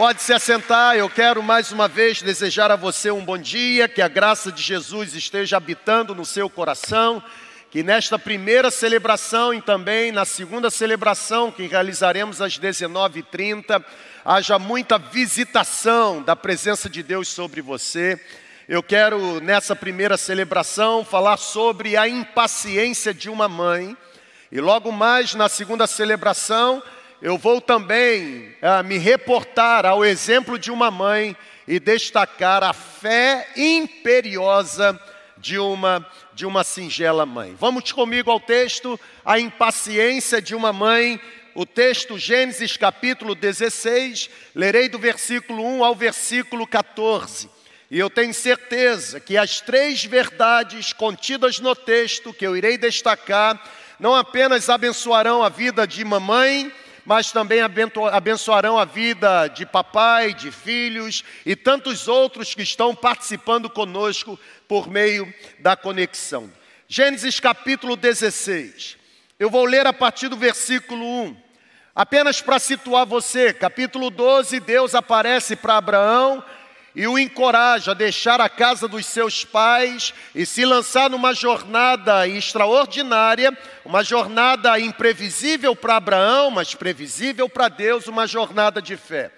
Pode se assentar, eu quero mais uma vez desejar a você um bom dia, que a graça de Jesus esteja habitando no seu coração, que nesta primeira celebração e também na segunda celebração, que realizaremos às 19h30, haja muita visitação da presença de Deus sobre você. Eu quero, nessa primeira celebração, falar sobre a impaciência de uma mãe, e logo mais na segunda celebração, eu vou também ah, me reportar ao exemplo de uma mãe e destacar a fé imperiosa de uma de uma singela mãe. Vamos comigo ao texto, a impaciência de uma mãe, o texto Gênesis capítulo 16, lerei do versículo 1 ao versículo 14. E eu tenho certeza que as três verdades contidas no texto que eu irei destacar não apenas abençoarão a vida de mamãe, mas também abençoarão a vida de papai, de filhos e tantos outros que estão participando conosco por meio da conexão. Gênesis capítulo 16. Eu vou ler a partir do versículo 1. Apenas para situar você, capítulo 12, Deus aparece para Abraão e o encoraja a deixar a casa dos seus pais e se lançar numa jornada extraordinária, uma jornada imprevisível para Abraão, mas previsível para Deus, uma jornada de fé.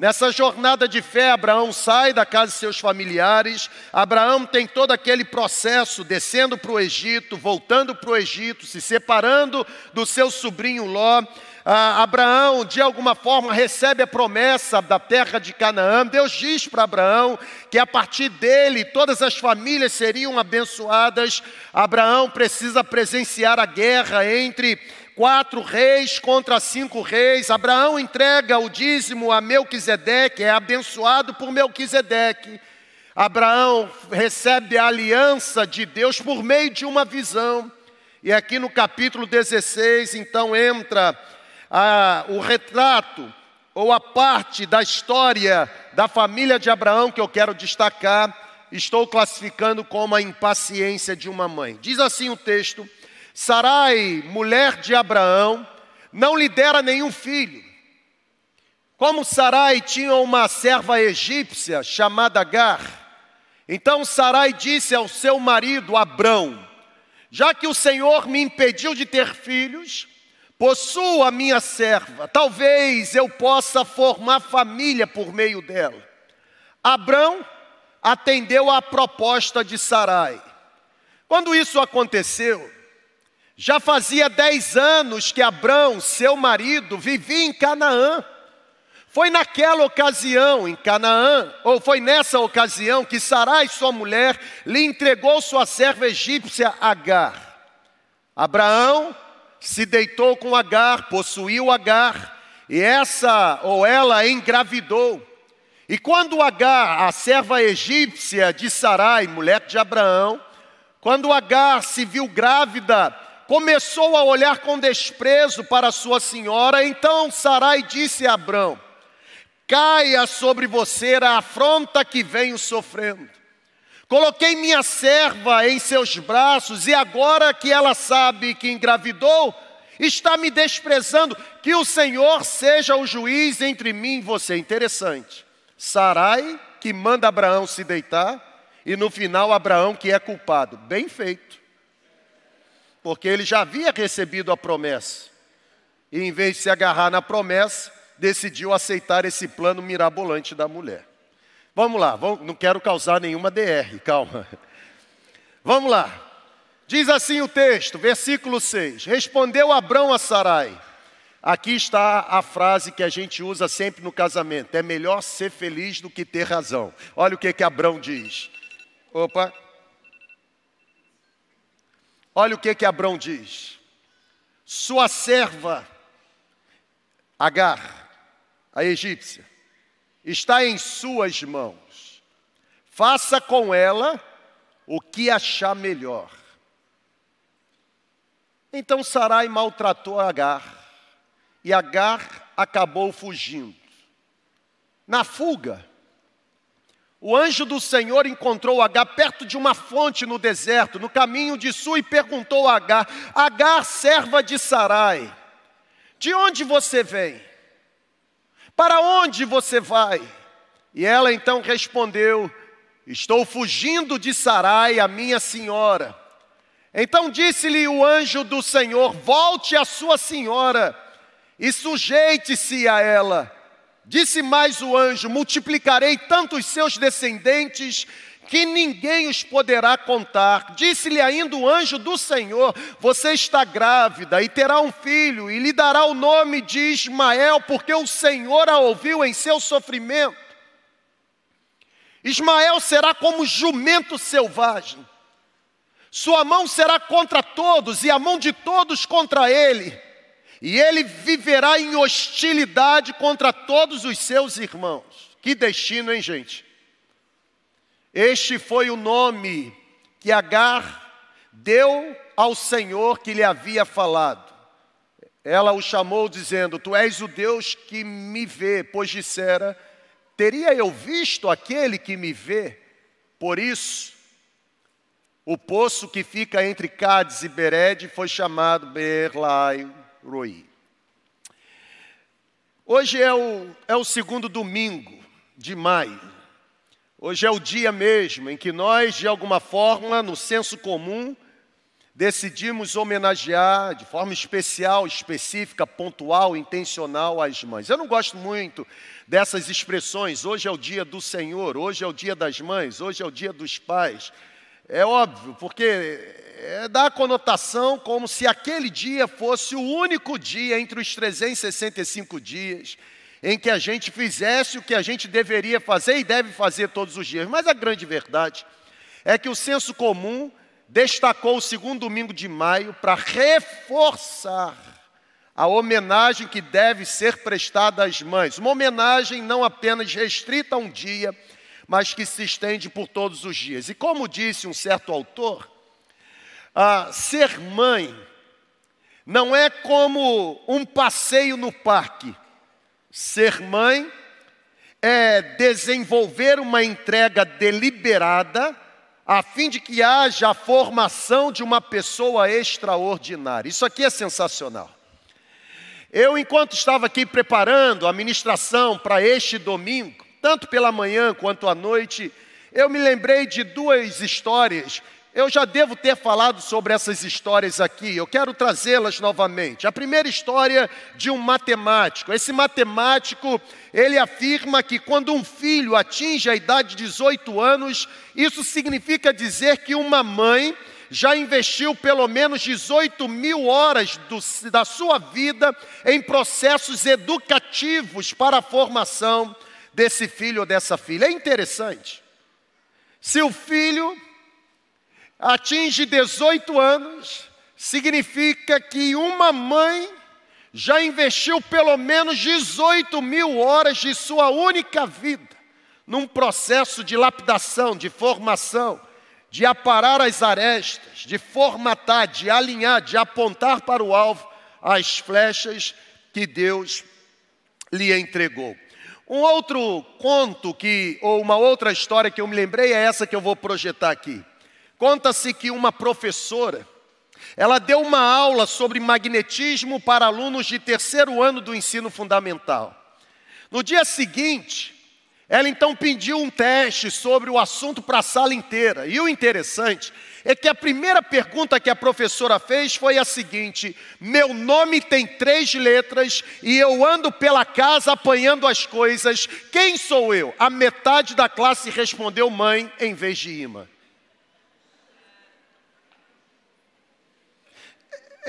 Nessa jornada de fé, Abraão sai da casa de seus familiares, Abraão tem todo aquele processo descendo para o Egito, voltando para o Egito, se separando do seu sobrinho Ló, ah, Abraão, de alguma forma, recebe a promessa da terra de Canaã. Deus diz para Abraão que a partir dele todas as famílias seriam abençoadas. Abraão precisa presenciar a guerra entre quatro reis contra cinco reis. Abraão entrega o dízimo a Melquisedeque, é abençoado por Melquisedeque. Abraão recebe a aliança de Deus por meio de uma visão. E aqui no capítulo 16, então entra a, o retrato ou a parte da história da família de Abraão que eu quero destacar, estou classificando como a impaciência de uma mãe. Diz assim o texto: Sarai, mulher de Abraão, não lhe dera nenhum filho. Como Sarai tinha uma serva egípcia chamada Agar, então Sarai disse ao seu marido Abrão: Já que o Senhor me impediu de ter filhos, Possuo a minha serva, talvez eu possa formar família por meio dela. Abrão atendeu à proposta de Sarai. Quando isso aconteceu, já fazia dez anos que Abrão, seu marido, vivia em Canaã. Foi naquela ocasião, em Canaã, ou foi nessa ocasião, que Sarai, sua mulher, lhe entregou sua serva egípcia Agar. Abraão se deitou com Agar, possuiu Agar, e essa ou ela engravidou. E quando Agar, a serva egípcia de Sarai, mulher de Abraão, quando Agar se viu grávida, começou a olhar com desprezo para sua senhora, então Sarai disse a Abrão: Caia sobre você a afronta que venho sofrendo. Coloquei minha serva em seus braços e agora que ela sabe que engravidou, está me desprezando. Que o Senhor seja o juiz entre mim e você. Interessante. Sarai, que manda Abraão se deitar, e no final Abraão que é culpado. Bem feito. Porque ele já havia recebido a promessa. E em vez de se agarrar na promessa, decidiu aceitar esse plano mirabolante da mulher. Vamos lá, não quero causar nenhuma DR, calma. Vamos lá. Diz assim o texto, versículo 6: Respondeu Abrão a Sarai. Aqui está a frase que a gente usa sempre no casamento: é melhor ser feliz do que ter razão. Olha o que que Abrão diz. Opa. Olha o que que Abrão diz. Sua serva Agar, a egípcia, está em suas mãos. Faça com ela o que achar melhor. Então Sarai maltratou Agar, e Agar acabou fugindo. Na fuga, o anjo do Senhor encontrou Agar perto de uma fonte no deserto, no caminho de sul, e perguntou a Agar: Agar, serva de Sarai, de onde você vem? Para onde você vai? E ela então respondeu: Estou fugindo de Sarai, a minha senhora. Então disse-lhe o anjo do Senhor: Volte a sua senhora e sujeite-se a ela. Disse mais o anjo: Multiplicarei tanto os seus descendentes que ninguém os poderá contar. Disse-lhe ainda o anjo do Senhor: Você está grávida e terá um filho, e lhe dará o nome de Ismael, porque o Senhor a ouviu em seu sofrimento. Ismael será como jumento selvagem. Sua mão será contra todos e a mão de todos contra ele. E ele viverá em hostilidade contra todos os seus irmãos. Que destino, hein, gente? Este foi o nome que Agar deu ao Senhor que lhe havia falado. Ela o chamou dizendo: Tu és o Deus que me vê, pois dissera: Teria eu visto aquele que me vê? Por isso, o poço que fica entre Cádiz e Bered foi chamado Berlai Roi. Hoje é o, é o segundo domingo de maio. Hoje é o dia mesmo em que nós, de alguma forma, no senso comum, decidimos homenagear de forma especial, específica, pontual, intencional as mães. Eu não gosto muito dessas expressões. Hoje é o dia do Senhor, hoje é o dia das mães, hoje é o dia dos pais. É óbvio, porque é, dá a conotação como se aquele dia fosse o único dia entre os 365 dias em que a gente fizesse o que a gente deveria fazer e deve fazer todos os dias. Mas a grande verdade é que o senso comum destacou o segundo domingo de maio para reforçar a homenagem que deve ser prestada às mães. Uma homenagem não apenas restrita a um dia, mas que se estende por todos os dias. E como disse um certo autor, ser mãe não é como um passeio no parque Ser mãe é desenvolver uma entrega deliberada a fim de que haja a formação de uma pessoa extraordinária. Isso aqui é sensacional. Eu, enquanto estava aqui preparando a ministração para este domingo, tanto pela manhã quanto à noite, eu me lembrei de duas histórias eu já devo ter falado sobre essas histórias aqui, eu quero trazê-las novamente. A primeira história de um matemático. Esse matemático, ele afirma que quando um filho atinge a idade de 18 anos, isso significa dizer que uma mãe já investiu pelo menos 18 mil horas do, da sua vida em processos educativos para a formação desse filho ou dessa filha. É interessante. Se o filho atinge 18 anos, significa que uma mãe já investiu pelo menos 18 mil horas de sua única vida num processo de lapidação, de formação, de aparar as arestas, de formatar, de alinhar, de apontar para o alvo as flechas que Deus lhe entregou. Um outro conto que, ou uma outra história que eu me lembrei é essa que eu vou projetar aqui. Conta-se que uma professora, ela deu uma aula sobre magnetismo para alunos de terceiro ano do ensino fundamental. No dia seguinte, ela então pediu um teste sobre o assunto para a sala inteira. E o interessante é que a primeira pergunta que a professora fez foi a seguinte: Meu nome tem três letras e eu ando pela casa apanhando as coisas. Quem sou eu? A metade da classe respondeu mãe em vez de imã.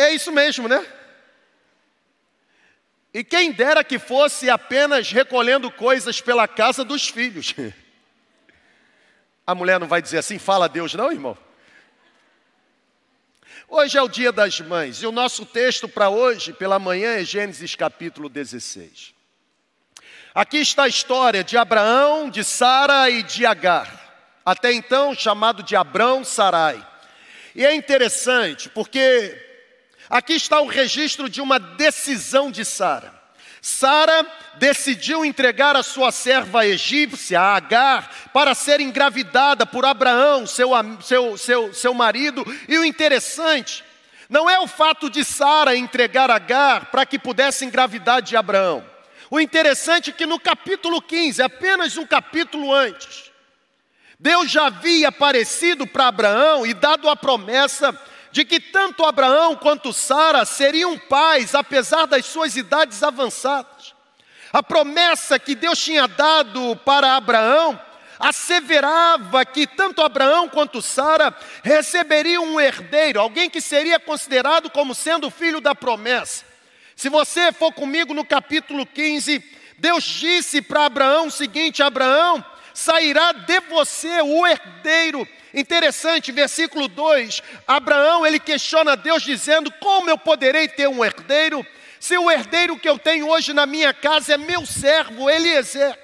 É isso mesmo, né? E quem dera que fosse apenas recolhendo coisas pela casa dos filhos. A mulher não vai dizer assim, fala a Deus, não, irmão? Hoje é o dia das mães e o nosso texto para hoje, pela manhã, é Gênesis capítulo 16. Aqui está a história de Abraão, de Sara e de Agar, até então chamado de Abrão Sarai. E é interessante porque Aqui está o registro de uma decisão de Sara. Sara decidiu entregar a sua serva egípcia, Agar, para ser engravidada por Abraão, seu, seu, seu, seu marido. E o interessante, não é o fato de Sara entregar Agar para que pudesse engravidar de Abraão. O interessante é que no capítulo 15, apenas um capítulo antes, Deus já havia aparecido para Abraão e dado a promessa de que tanto Abraão quanto Sara seriam pais, apesar das suas idades avançadas. A promessa que Deus tinha dado para Abraão asseverava que tanto Abraão quanto Sara receberiam um herdeiro, alguém que seria considerado como sendo filho da promessa. Se você for comigo no capítulo 15, Deus disse para Abraão o seguinte: Abraão, sairá de você o herdeiro. Interessante, versículo 2, Abraão ele questiona Deus dizendo: Como eu poderei ter um herdeiro? Se o herdeiro que eu tenho hoje na minha casa é meu servo, Eliezer.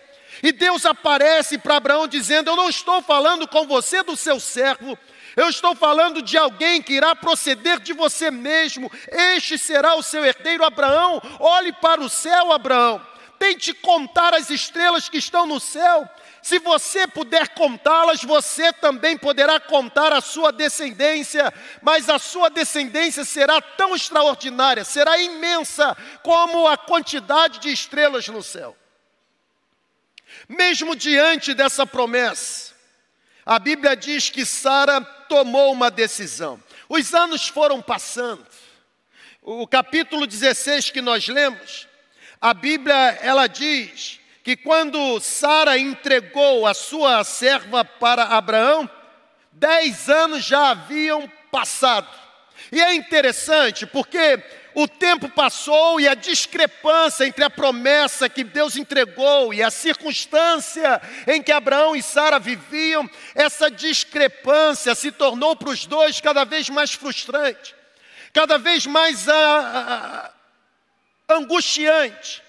E Deus aparece para Abraão dizendo: Eu não estou falando com você do seu servo, eu estou falando de alguém que irá proceder de você mesmo. Este será o seu herdeiro, Abraão. Olhe para o céu, Abraão. Tente contar as estrelas que estão no céu. Se você puder contá-las, você também poderá contar a sua descendência, mas a sua descendência será tão extraordinária, será imensa como a quantidade de estrelas no céu. Mesmo diante dessa promessa, a Bíblia diz que Sara tomou uma decisão. Os anos foram passando. O capítulo 16 que nós lemos, a Bíblia ela diz que quando Sara entregou a sua serva para Abraão, dez anos já haviam passado. E é interessante porque o tempo passou e a discrepância entre a promessa que Deus entregou e a circunstância em que Abraão e Sara viviam, essa discrepância se tornou para os dois cada vez mais frustrante, cada vez mais ah, angustiante.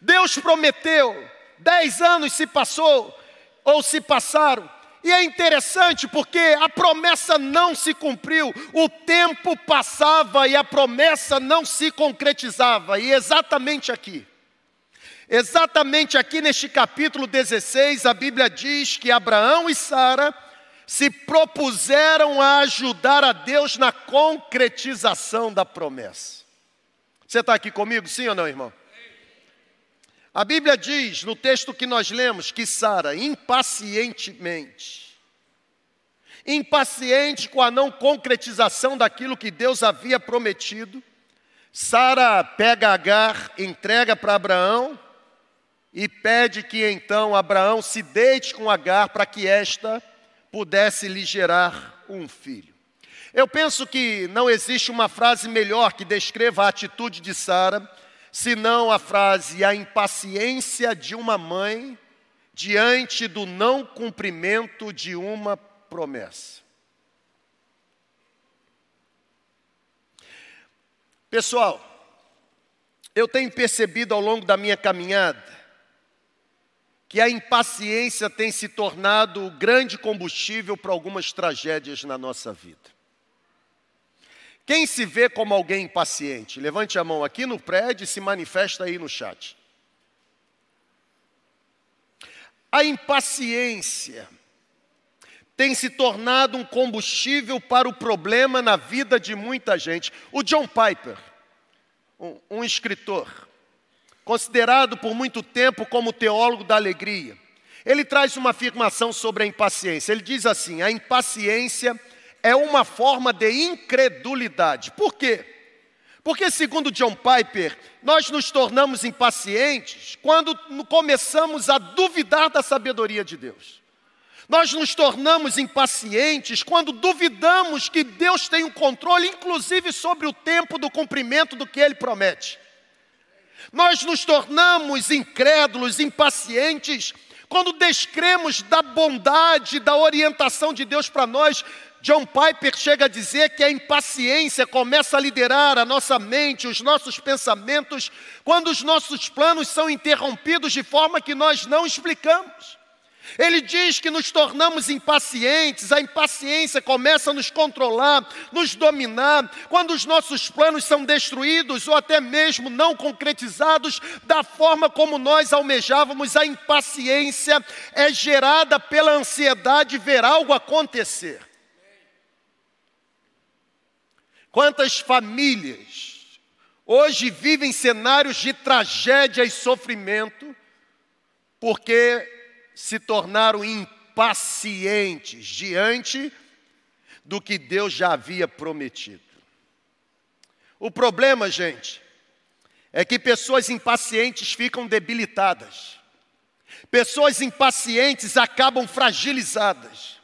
Deus prometeu, dez anos se passou, ou se passaram, e é interessante porque a promessa não se cumpriu, o tempo passava e a promessa não se concretizava, e exatamente aqui, exatamente aqui neste capítulo 16, a Bíblia diz que Abraão e Sara se propuseram a ajudar a Deus na concretização da promessa. Você está aqui comigo, sim ou não, irmão? A Bíblia diz, no texto que nós lemos, que Sara, impacientemente, impaciente com a não concretização daquilo que Deus havia prometido, Sara pega Agar, entrega para Abraão e pede que então Abraão se deite com Agar para que esta pudesse lhe gerar um filho. Eu penso que não existe uma frase melhor que descreva a atitude de Sara senão a frase a impaciência de uma mãe diante do não cumprimento de uma promessa. Pessoal, eu tenho percebido ao longo da minha caminhada que a impaciência tem se tornado o grande combustível para algumas tragédias na nossa vida. Quem se vê como alguém impaciente? Levante a mão aqui no prédio e se manifesta aí no chat. A impaciência tem se tornado um combustível para o problema na vida de muita gente. O John Piper, um, um escritor, considerado por muito tempo como teólogo da alegria, ele traz uma afirmação sobre a impaciência. Ele diz assim: a impaciência uma forma de incredulidade. Por quê? Porque, segundo John Piper, nós nos tornamos impacientes quando começamos a duvidar da sabedoria de Deus. Nós nos tornamos impacientes quando duvidamos que Deus tem o um controle, inclusive sobre o tempo do cumprimento do que Ele promete. Nós nos tornamos incrédulos, impacientes, quando descremos da bondade, da orientação de Deus para nós, John Piper chega a dizer que a impaciência começa a liderar a nossa mente, os nossos pensamentos, quando os nossos planos são interrompidos de forma que nós não explicamos. Ele diz que nos tornamos impacientes, a impaciência começa a nos controlar, nos dominar, quando os nossos planos são destruídos ou até mesmo não concretizados da forma como nós almejávamos, a impaciência é gerada pela ansiedade de ver algo acontecer. Quantas famílias hoje vivem cenários de tragédia e sofrimento, porque se tornaram impacientes diante do que Deus já havia prometido. O problema, gente, é que pessoas impacientes ficam debilitadas. Pessoas impacientes acabam fragilizadas.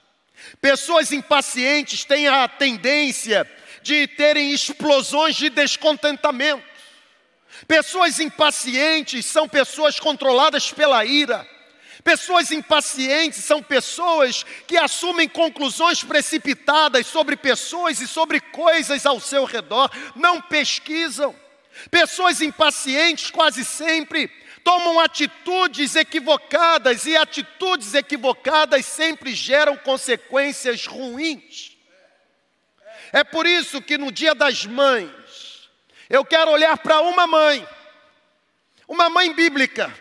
Pessoas impacientes têm a tendência de terem explosões de descontentamento. Pessoas impacientes são pessoas controladas pela ira. Pessoas impacientes são pessoas que assumem conclusões precipitadas sobre pessoas e sobre coisas ao seu redor, não pesquisam. Pessoas impacientes quase sempre tomam atitudes equivocadas e atitudes equivocadas sempre geram consequências ruins. É por isso que no Dia das Mães, eu quero olhar para uma mãe, uma mãe bíblica,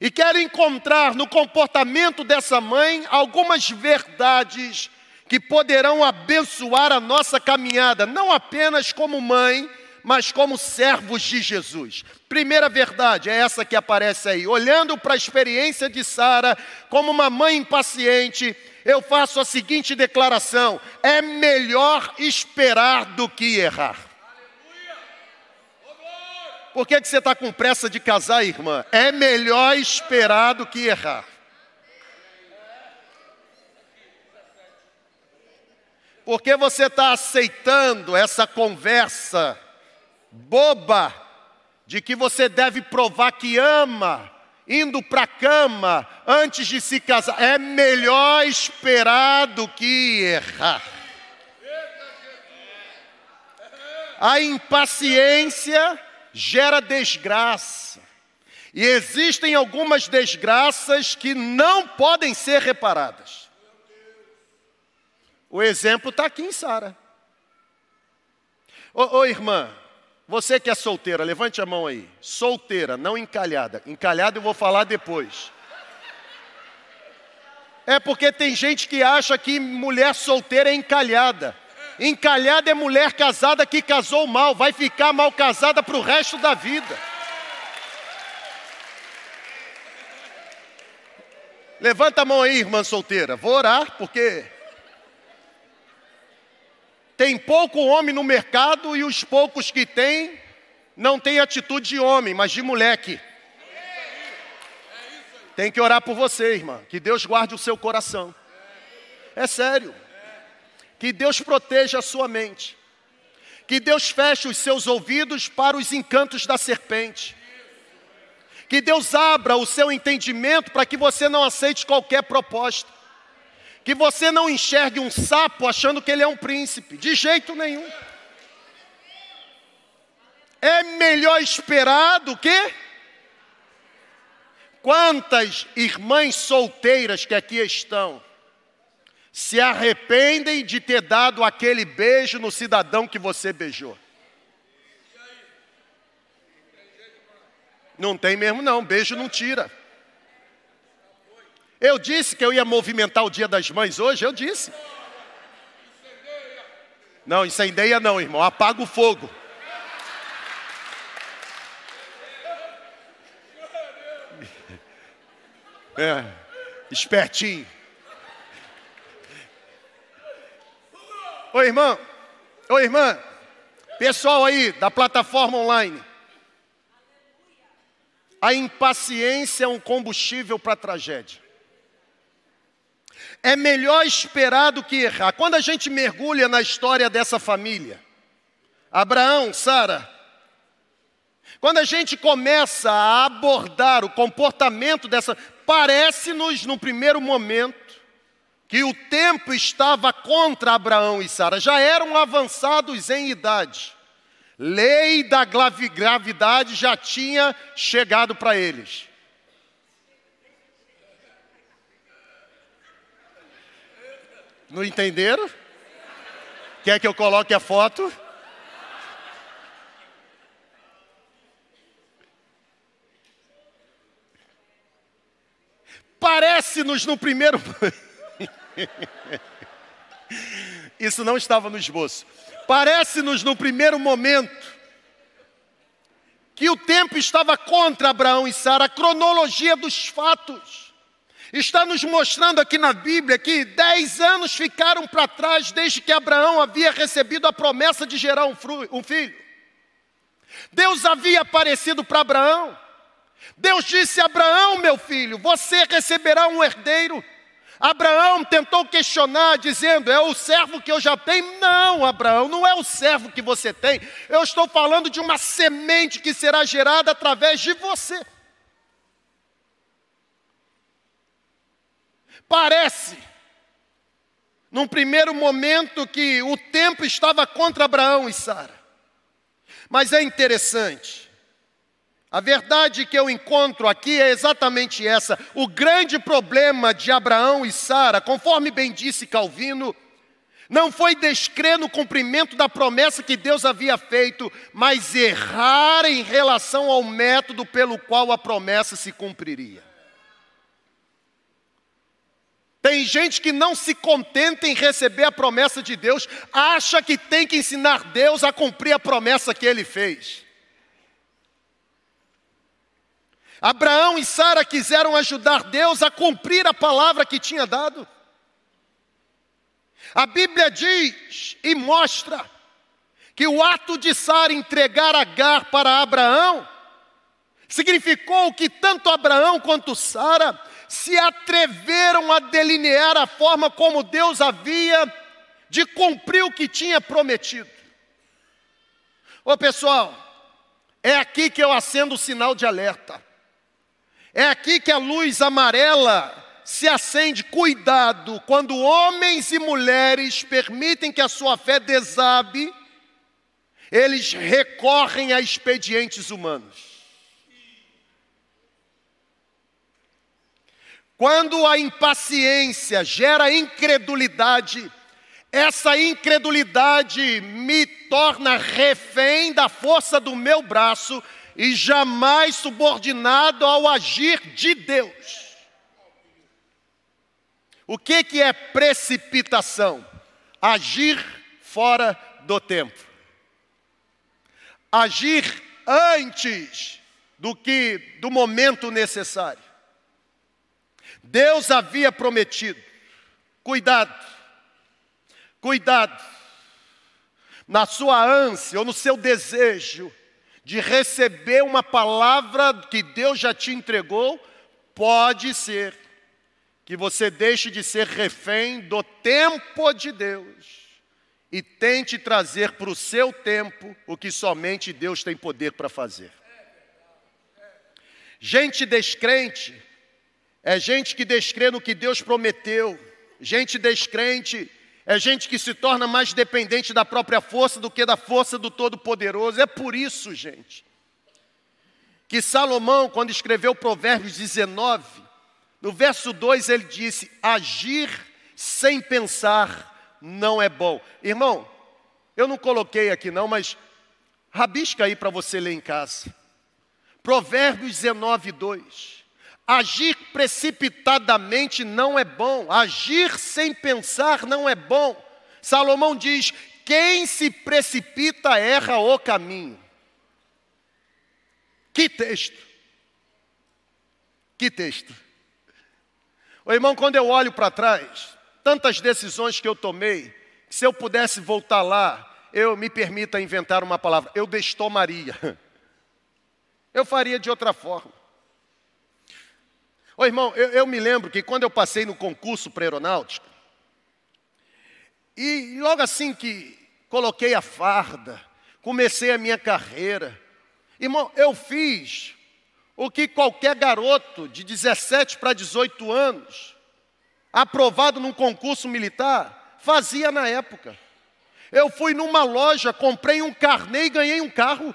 e quero encontrar no comportamento dessa mãe algumas verdades que poderão abençoar a nossa caminhada, não apenas como mãe, mas como servos de Jesus. Primeira verdade é essa que aparece aí. Olhando para a experiência de Sara como uma mãe impaciente, eu faço a seguinte declaração: é melhor esperar do que errar. Por que, que você está com pressa de casar, irmã? É melhor esperar do que errar. Por que você está aceitando essa conversa boba de que você deve provar que ama, indo para a cama antes de se casar. É melhor esperar do que errar. A impaciência gera desgraça. E existem algumas desgraças que não podem ser reparadas. O exemplo está aqui em Sara. Ô, ô irmã, você que é solteira, levante a mão aí. Solteira, não encalhada. Encalhada eu vou falar depois. É porque tem gente que acha que mulher solteira é encalhada. Encalhada é mulher casada que casou mal, vai ficar mal casada para o resto da vida. Levanta a mão aí, irmã solteira. Vou orar, porque tem pouco homem no mercado e os poucos que tem não tem atitude de homem, mas de moleque. Tem que orar por você, irmã. Que Deus guarde o seu coração. É sério. Que Deus proteja a sua mente. Que Deus feche os seus ouvidos para os encantos da serpente. Que Deus abra o seu entendimento para que você não aceite qualquer proposta que você não enxergue um sapo achando que ele é um príncipe, de jeito nenhum. É melhor esperar do que quantas irmãs solteiras que aqui estão se arrependem de ter dado aquele beijo no cidadão que você beijou. Não tem mesmo não, beijo não tira. Eu disse que eu ia movimentar o Dia das Mães hoje, eu disse. Não, incendeia não, irmão, apaga o fogo. É, espertinho. Oi, irmão. Oi, irmã. Pessoal aí da plataforma online. A impaciência é um combustível para a tragédia. É melhor esperar do que errar. Quando a gente mergulha na história dessa família, Abraão, Sara, quando a gente começa a abordar o comportamento dessa, parece-nos no primeiro momento que o tempo estava contra Abraão e Sara, já eram avançados em idade. Lei da gravidade já tinha chegado para eles. Não entenderam? Quer que eu coloque a foto? Parece-nos no primeiro. Isso não estava no esboço. Parece-nos no primeiro momento que o tempo estava contra Abraão e Sara, a cronologia dos fatos. Está nos mostrando aqui na Bíblia que dez anos ficaram para trás desde que Abraão havia recebido a promessa de gerar um, um filho. Deus havia aparecido para Abraão. Deus disse: Abraão, meu filho, você receberá um herdeiro. Abraão tentou questionar, dizendo: É o servo que eu já tenho? Não, Abraão, não é o servo que você tem. Eu estou falando de uma semente que será gerada através de você. Parece, num primeiro momento, que o tempo estava contra Abraão e Sara. Mas é interessante a verdade que eu encontro aqui é exatamente essa. O grande problema de Abraão e Sara, conforme bem disse Calvino, não foi descrer no cumprimento da promessa que Deus havia feito, mas errar em relação ao método pelo qual a promessa se cumpriria. Tem gente que não se contenta em receber a promessa de Deus, acha que tem que ensinar Deus a cumprir a promessa que ele fez. Abraão e Sara quiseram ajudar Deus a cumprir a palavra que tinha dado. A Bíblia diz e mostra que o ato de Sara entregar Agar para Abraão significou que tanto Abraão quanto Sara se atreveram a delinear a forma como Deus havia de cumprir o que tinha prometido. Ô pessoal, é aqui que eu acendo o sinal de alerta. É aqui que a luz amarela se acende. Cuidado, quando homens e mulheres permitem que a sua fé desabe, eles recorrem a expedientes humanos. Quando a impaciência gera incredulidade, essa incredulidade me torna refém da força do meu braço e jamais subordinado ao agir de Deus. O que, que é precipitação? Agir fora do tempo. Agir antes do que do momento necessário. Deus havia prometido. Cuidado. Cuidado. Na sua ânsia ou no seu desejo de receber uma palavra que Deus já te entregou, pode ser que você deixe de ser refém do tempo de Deus e tente trazer para o seu tempo o que somente Deus tem poder para fazer. Gente descrente é gente que descrê no que Deus prometeu. Gente descrente é gente que se torna mais dependente da própria força do que da força do Todo-Poderoso. É por isso, gente, que Salomão, quando escreveu Provérbios 19, no verso 2 ele disse: Agir sem pensar não é bom. Irmão, eu não coloquei aqui não, mas rabisca aí para você ler em casa. Provérbios 19, 2. Agir precipitadamente não é bom, agir sem pensar não é bom. Salomão diz: quem se precipita erra o caminho. Que texto! Que texto! O irmão, quando eu olho para trás, tantas decisões que eu tomei, se eu pudesse voltar lá, eu me permita inventar uma palavra, eu destomaria. Eu faria de outra forma. Ô irmão, eu, eu me lembro que quando eu passei no concurso para aeronáutica, e logo assim que coloquei a farda, comecei a minha carreira, irmão, eu fiz o que qualquer garoto de 17 para 18 anos, aprovado num concurso militar, fazia na época. Eu fui numa loja, comprei um carnê e ganhei um carro.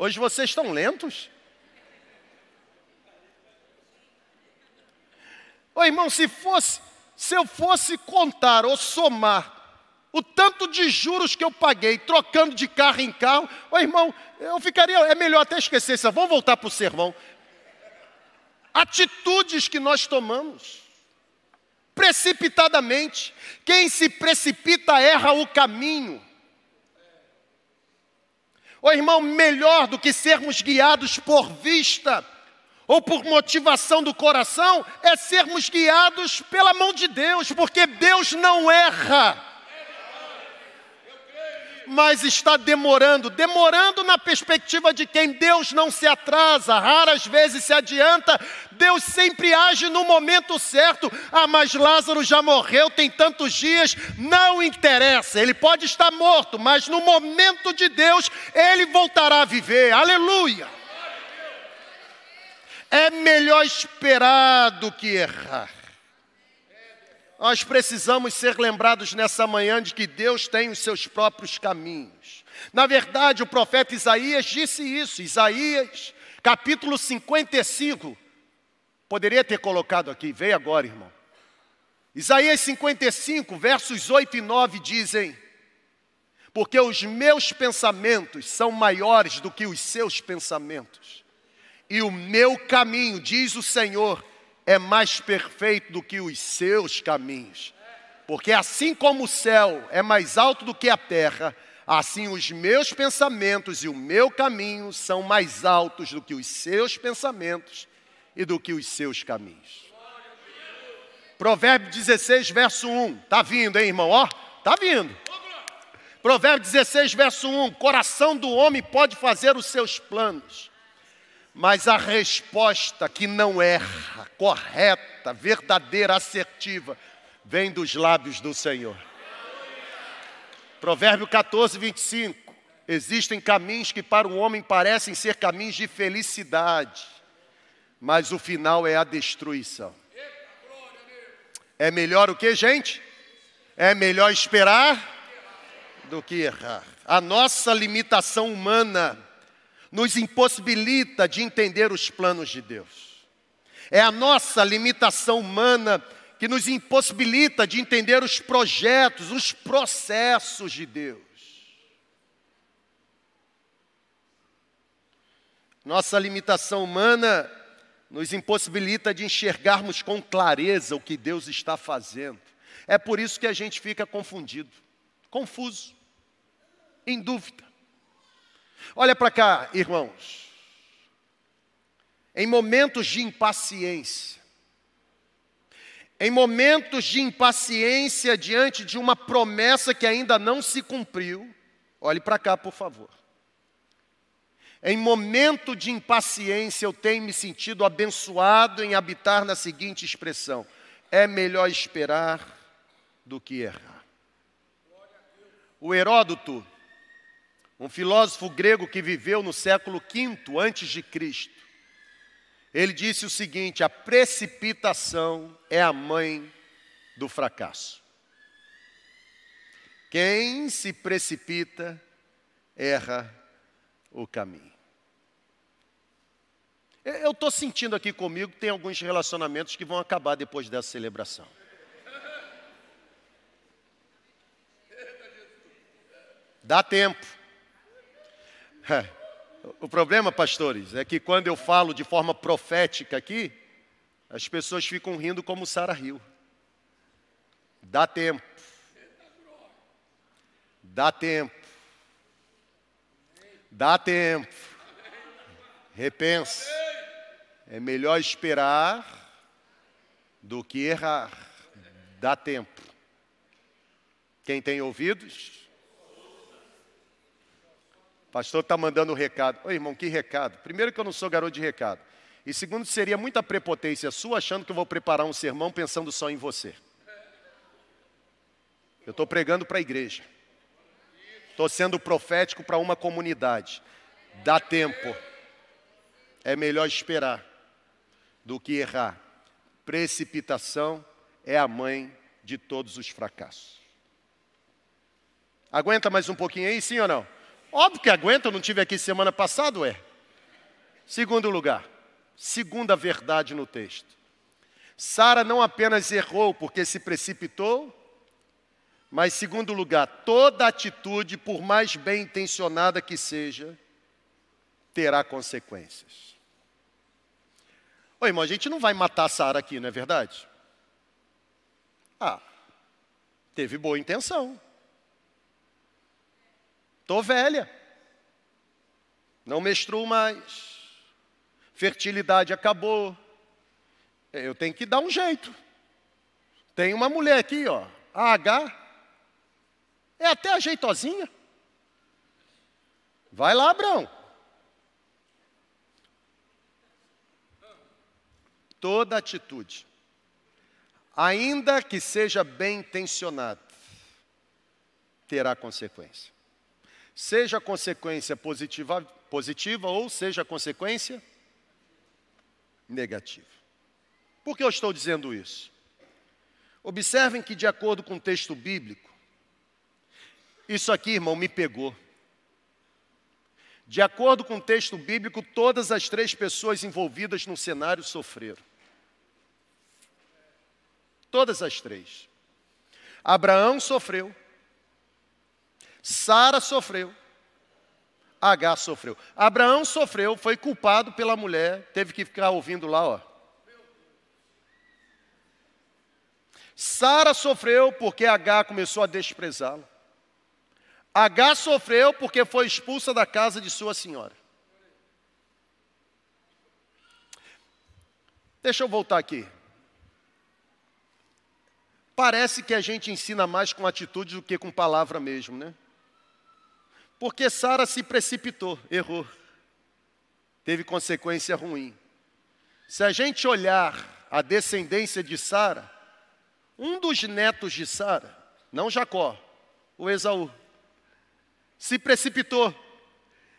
Hoje vocês estão lentos. Ô irmão, se fosse, se eu fosse contar ou somar o tanto de juros que eu paguei trocando de carro em carro, ô irmão, eu ficaria, é melhor até esquecer isso, vamos voltar para o sermão. Atitudes que nós tomamos, precipitadamente, quem se precipita erra o caminho. Ô irmão, melhor do que sermos guiados por vista ou por motivação do coração, é sermos guiados pela mão de Deus, porque Deus não erra mas está demorando demorando na perspectiva de quem Deus não se atrasa, raras vezes se adianta, Deus sempre age no momento certo. Ah, mas Lázaro já morreu, tem tantos dias, não interessa, ele pode estar morto, mas no momento de Deus, ele voltará a viver, aleluia. É melhor esperar do que errar. Nós precisamos ser lembrados nessa manhã de que Deus tem os seus próprios caminhos. Na verdade, o profeta Isaías disse isso, Isaías, capítulo 55. Poderia ter colocado aqui, veio agora, irmão. Isaías 55, versos 8 e 9 dizem: Porque os meus pensamentos são maiores do que os seus pensamentos, e o meu caminho, diz o Senhor, é mais perfeito do que os seus caminhos. Porque assim como o céu é mais alto do que a terra, assim os meus pensamentos e o meu caminho são mais altos do que os seus pensamentos e do que os seus caminhos. Provérbio 16, verso 1. Tá vindo, hein, irmão? Ó, tá vindo. Provérbio 16, verso 1. Coração do homem pode fazer os seus planos, mas a resposta que não erra, correta, verdadeira, assertiva, vem dos lábios do Senhor. Provérbio 14, 25. Existem caminhos que para o homem parecem ser caminhos de felicidade, mas o final é a destruição. É melhor o que, gente? É melhor esperar do que errar. A nossa limitação humana nos impossibilita de entender os planos de Deus. É a nossa limitação humana que nos impossibilita de entender os projetos, os processos de Deus. Nossa limitação humana nos impossibilita de enxergarmos com clareza o que Deus está fazendo. É por isso que a gente fica confundido, confuso, em dúvida. Olha para cá, irmãos. Em momentos de impaciência, em momentos de impaciência diante de uma promessa que ainda não se cumpriu, olhe para cá, por favor. Em momento de impaciência, eu tenho me sentido abençoado em habitar na seguinte expressão: é melhor esperar do que errar. O Heródoto, um filósofo grego que viveu no século V antes de Cristo. Ele disse o seguinte: a precipitação é a mãe do fracasso. Quem se precipita erra o caminho. Eu estou sentindo aqui comigo que tem alguns relacionamentos que vão acabar depois dessa celebração. Dá tempo. É. O problema, pastores, é que quando eu falo de forma profética aqui, as pessoas ficam rindo como Sara riu. Dá tempo. Dá tempo. Dá tempo. Repensa. É melhor esperar do que errar. Dá tempo. Quem tem ouvidos, pastor está mandando um recado. Oi, irmão, que recado? Primeiro que eu não sou garoto de recado. E segundo, seria muita prepotência sua achando que eu vou preparar um sermão pensando só em você. Eu estou pregando para a igreja. Estou sendo profético para uma comunidade. Dá tempo. É melhor esperar do que errar. Precipitação é a mãe de todos os fracassos. Aguenta mais um pouquinho aí, sim ou não? Óbvio que aguenta, eu não tive aqui semana passada, é. Segundo lugar, segunda verdade no texto. Sara não apenas errou porque se precipitou, mas segundo lugar, toda atitude, por mais bem intencionada que seja, terá consequências. Oi, irmão, a gente não vai matar Sara aqui, não é verdade? Ah, teve boa intenção. Estou velha. não menstruo mais, fertilidade acabou. Eu tenho que dar um jeito. Tem uma mulher aqui, ó, a H, é até ajeitosinha. Vai lá, Abraão. Toda atitude, ainda que seja bem intencionada, terá consequência. Seja consequência positiva, positiva ou seja consequência negativa. Por que eu estou dizendo isso? Observem que, de acordo com o texto bíblico, isso aqui, irmão, me pegou. De acordo com o texto bíblico, todas as três pessoas envolvidas no cenário sofreram. Todas as três. Abraão sofreu, Sara sofreu, H sofreu. Abraão sofreu, foi culpado pela mulher, teve que ficar ouvindo lá, ó. Sara sofreu porque H começou a desprezá-lo. H sofreu porque foi expulsa da casa de sua senhora. Deixa eu voltar aqui. Parece que a gente ensina mais com atitude do que com palavra mesmo, né? Porque Sara se precipitou, errou. Teve consequência ruim. Se a gente olhar a descendência de Sara, um dos netos de Sara, não Jacó, o Esaú, se precipitou,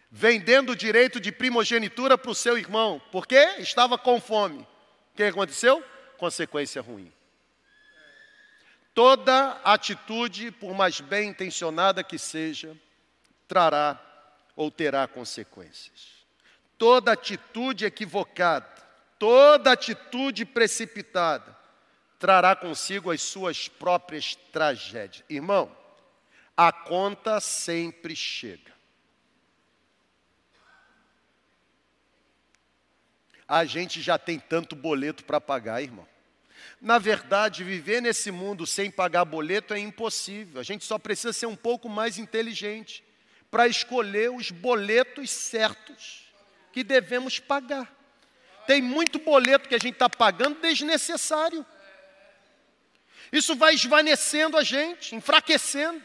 vendendo o direito de primogenitura para o seu irmão, porque estava com fome. O que aconteceu? Consequência ruim. Toda atitude, por mais bem intencionada que seja, trará ou terá consequências. Toda atitude equivocada, toda atitude precipitada, trará consigo as suas próprias tragédias. Irmão, a conta sempre chega. A gente já tem tanto boleto para pagar, irmão. Na verdade, viver nesse mundo sem pagar boleto é impossível. A gente só precisa ser um pouco mais inteligente para escolher os boletos certos que devemos pagar. Tem muito boleto que a gente está pagando desnecessário. Isso vai esvanecendo a gente, enfraquecendo.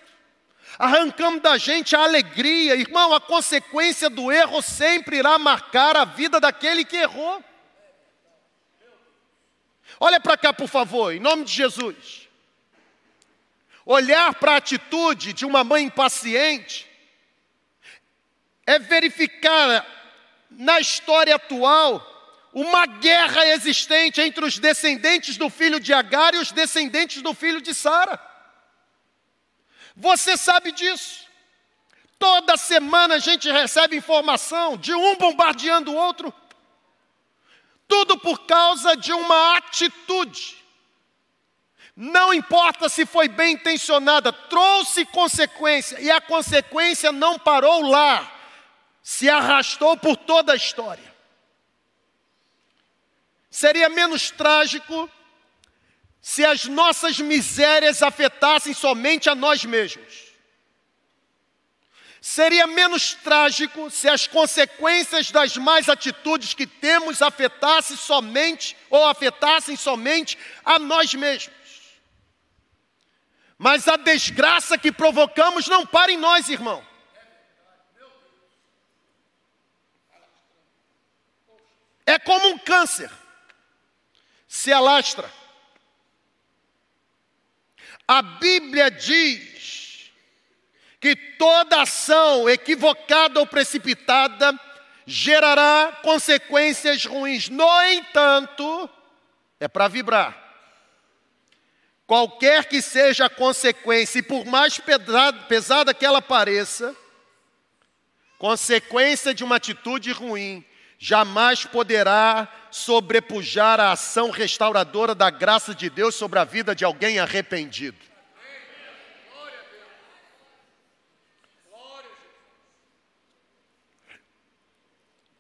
Arrancamos da gente a alegria, irmão. A consequência do erro sempre irá marcar a vida daquele que errou. Olha para cá, por favor, em nome de Jesus. Olhar para a atitude de uma mãe impaciente é verificar na história atual uma guerra existente entre os descendentes do filho de Agar e os descendentes do filho de Sara. Você sabe disso. Toda semana a gente recebe informação de um bombardeando o outro. Tudo por causa de uma atitude. Não importa se foi bem intencionada, trouxe consequência, e a consequência não parou lá, se arrastou por toda a história. Seria menos trágico se as nossas misérias afetassem somente a nós mesmos. Seria menos trágico se as consequências das más atitudes que temos afetassem somente ou afetassem somente a nós mesmos. Mas a desgraça que provocamos não para em nós, irmão. É como um câncer, se alastra. A Bíblia diz que toda ação equivocada ou precipitada gerará consequências ruins. No entanto, é para vibrar. Qualquer que seja a consequência, e por mais pesada, que ela pareça, consequência de uma atitude ruim, jamais poderá sobrepujar a ação restauradora da graça de Deus sobre a vida de alguém arrependido.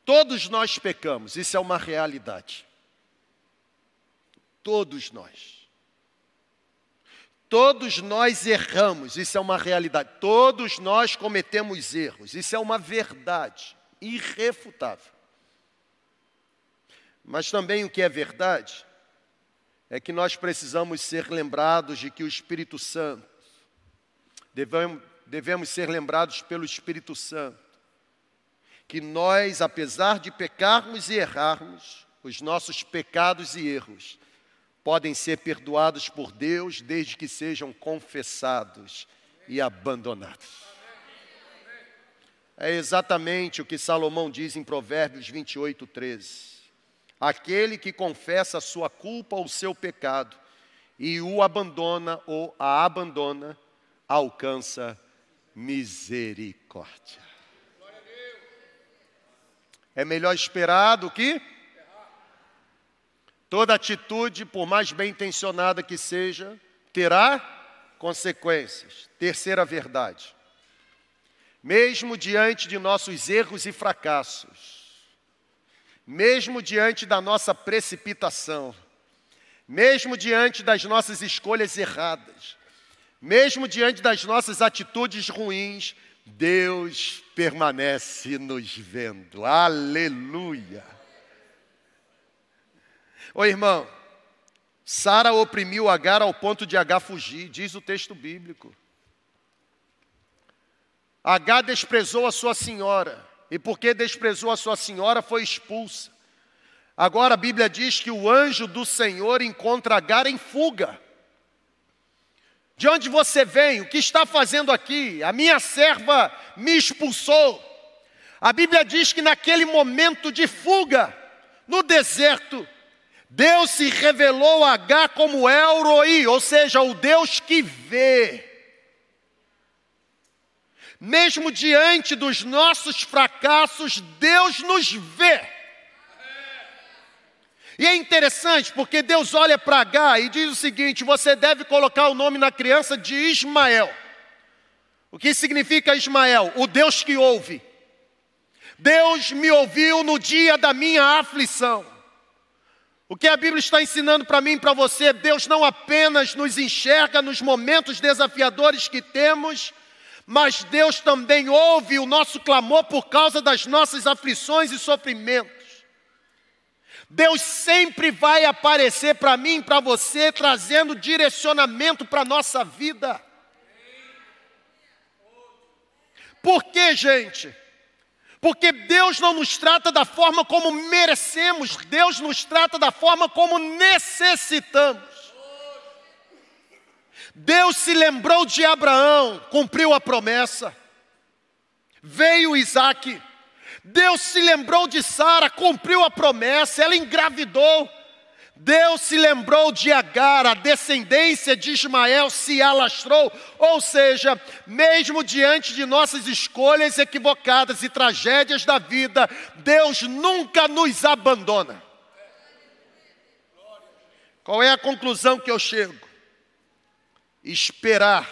Todos nós pecamos, isso é uma realidade. Todos nós. Todos nós erramos, isso é uma realidade. Todos nós cometemos erros, isso é uma verdade. irrefutável. Mas também o que é verdade é que nós precisamos ser lembrados de que o Espírito Santo, devemos, devemos ser lembrados pelo Espírito Santo, que nós, apesar de pecarmos e errarmos, os nossos pecados e erros podem ser perdoados por Deus desde que sejam confessados e abandonados. É exatamente o que Salomão diz em Provérbios 28, 13. Aquele que confessa a sua culpa ou seu pecado e o abandona ou a abandona, alcança misericórdia. É melhor esperar do que toda atitude, por mais bem intencionada que seja, terá consequências. Terceira verdade. Mesmo diante de nossos erros e fracassos, mesmo diante da nossa precipitação, mesmo diante das nossas escolhas erradas, mesmo diante das nossas atitudes ruins, Deus permanece nos vendo. Aleluia. Ô irmão, Sara oprimiu Agar ao ponto de Agar fugir, diz o texto bíblico. Agar desprezou a sua senhora e porque desprezou a sua senhora, foi expulsa. Agora a Bíblia diz que o anjo do Senhor encontra Agar em fuga. De onde você vem? O que está fazendo aqui? A minha serva me expulsou. A Bíblia diz que naquele momento de fuga, no deserto, Deus se revelou a Agar como El Roi, ou seja, o Deus que vê mesmo diante dos nossos fracassos, Deus nos vê. E é interessante porque Deus olha para H e diz o seguinte: você deve colocar o nome na criança de Ismael. O que significa Ismael? O Deus que ouve. Deus me ouviu no dia da minha aflição. O que a Bíblia está ensinando para mim e para você, Deus não apenas nos enxerga nos momentos desafiadores que temos, mas Deus também ouve o nosso clamor por causa das nossas aflições e sofrimentos. Deus sempre vai aparecer para mim e para você, trazendo direcionamento para a nossa vida. Por quê, gente? Porque Deus não nos trata da forma como merecemos, Deus nos trata da forma como necessitamos. Deus se lembrou de Abraão, cumpriu a promessa. Veio Isaac. Deus se lembrou de Sara, cumpriu a promessa, ela engravidou. Deus se lembrou de Agar, a descendência de Ismael se alastrou. Ou seja, mesmo diante de nossas escolhas equivocadas e tragédias da vida, Deus nunca nos abandona. Qual é a conclusão que eu chego? Esperar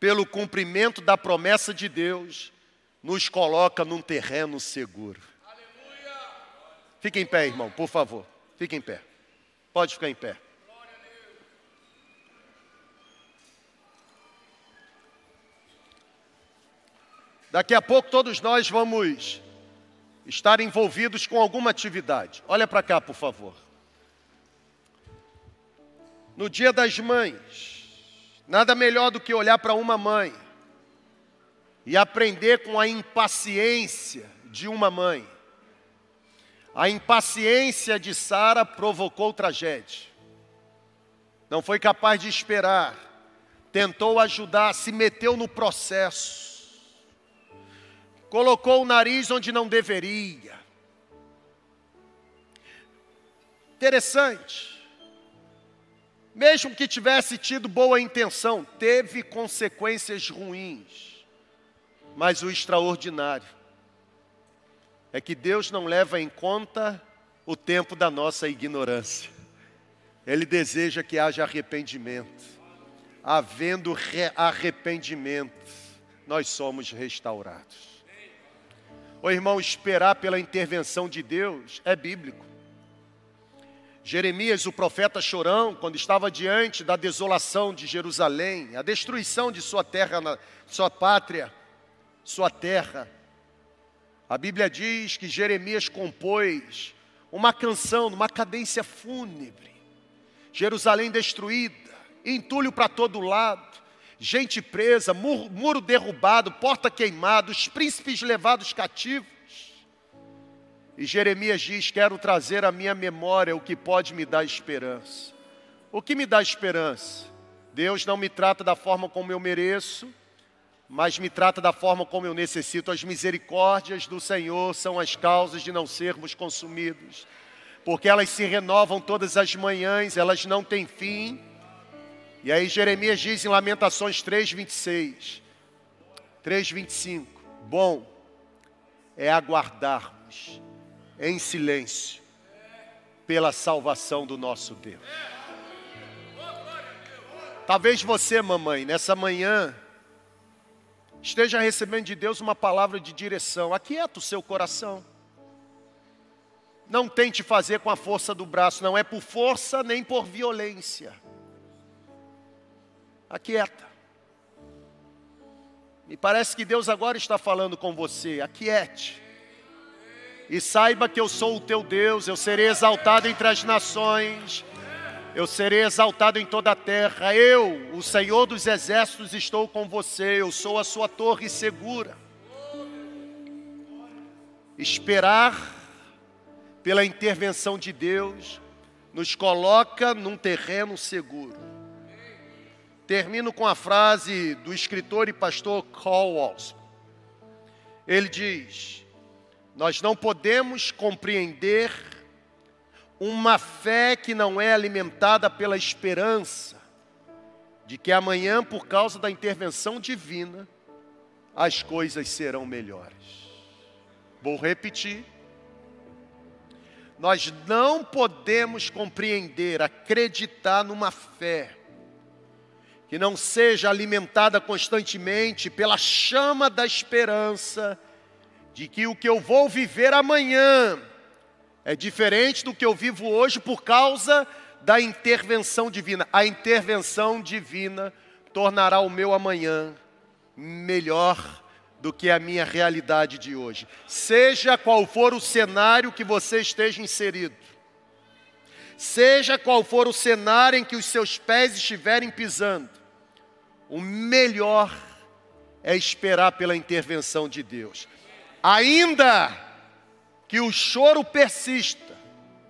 pelo cumprimento da promessa de Deus nos coloca num terreno seguro. Fique em pé, irmão, por favor. Fique em pé. Pode ficar em pé. Daqui a pouco todos nós vamos estar envolvidos com alguma atividade. Olha para cá, por favor. No dia das mães, Nada melhor do que olhar para uma mãe e aprender com a impaciência de uma mãe. A impaciência de Sara provocou tragédia. Não foi capaz de esperar, tentou ajudar, se meteu no processo, colocou o nariz onde não deveria. Interessante. Mesmo que tivesse tido boa intenção, teve consequências ruins. Mas o extraordinário é que Deus não leva em conta o tempo da nossa ignorância. Ele deseja que haja arrependimento. Havendo arrependimento, nós somos restaurados. O irmão, esperar pela intervenção de Deus é bíblico. Jeremias, o profeta chorão, quando estava diante da desolação de Jerusalém, a destruição de sua terra, sua pátria, sua terra, A Bíblia diz que Jeremias compôs uma canção numa cadência fúnebre. Jerusalém destruída, entulho para todo lado, gente presa, muro derrubado, porta queimada, os príncipes levados cativos. E Jeremias diz: Quero trazer à minha memória o que pode me dar esperança. O que me dá esperança? Deus não me trata da forma como eu mereço, mas me trata da forma como eu necessito. As misericórdias do Senhor são as causas de não sermos consumidos porque elas se renovam todas as manhãs, elas não têm fim. E aí Jeremias diz em Lamentações 3:26, 3:25, bom é aguardarmos em silêncio pela salvação do nosso Deus. Talvez você, mamãe, nessa manhã esteja recebendo de Deus uma palavra de direção. Aquieta o seu coração. Não tente fazer com a força do braço, não é por força nem por violência. Aquieta. Me parece que Deus agora está falando com você. Aquiete. E saiba que eu sou o teu Deus, eu serei exaltado entre as nações, eu serei exaltado em toda a terra. Eu, o Senhor dos exércitos, estou com você, eu sou a sua torre segura. Esperar pela intervenção de Deus, nos coloca num terreno seguro. Termino com a frase do escritor e pastor Carl Walls. Ele diz: Nós não podemos compreender uma fé que não é alimentada pela esperança de que amanhã, por causa da intervenção divina, as coisas serão melhores. Vou repetir. Nós não podemos compreender, acreditar numa fé que não seja alimentada constantemente pela chama da esperança de que o que eu vou viver amanhã é diferente do que eu vivo hoje por causa da intervenção divina. A intervenção divina tornará o meu amanhã melhor do que a minha realidade de hoje. Seja qual for o cenário que você esteja inserido, seja qual for o cenário em que os seus pés estiverem pisando, o melhor é esperar pela intervenção de Deus. Ainda que o choro persista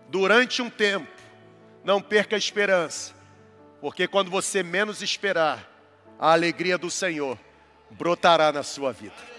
durante um tempo, não perca a esperança, porque quando você menos esperar, a alegria do Senhor brotará na sua vida.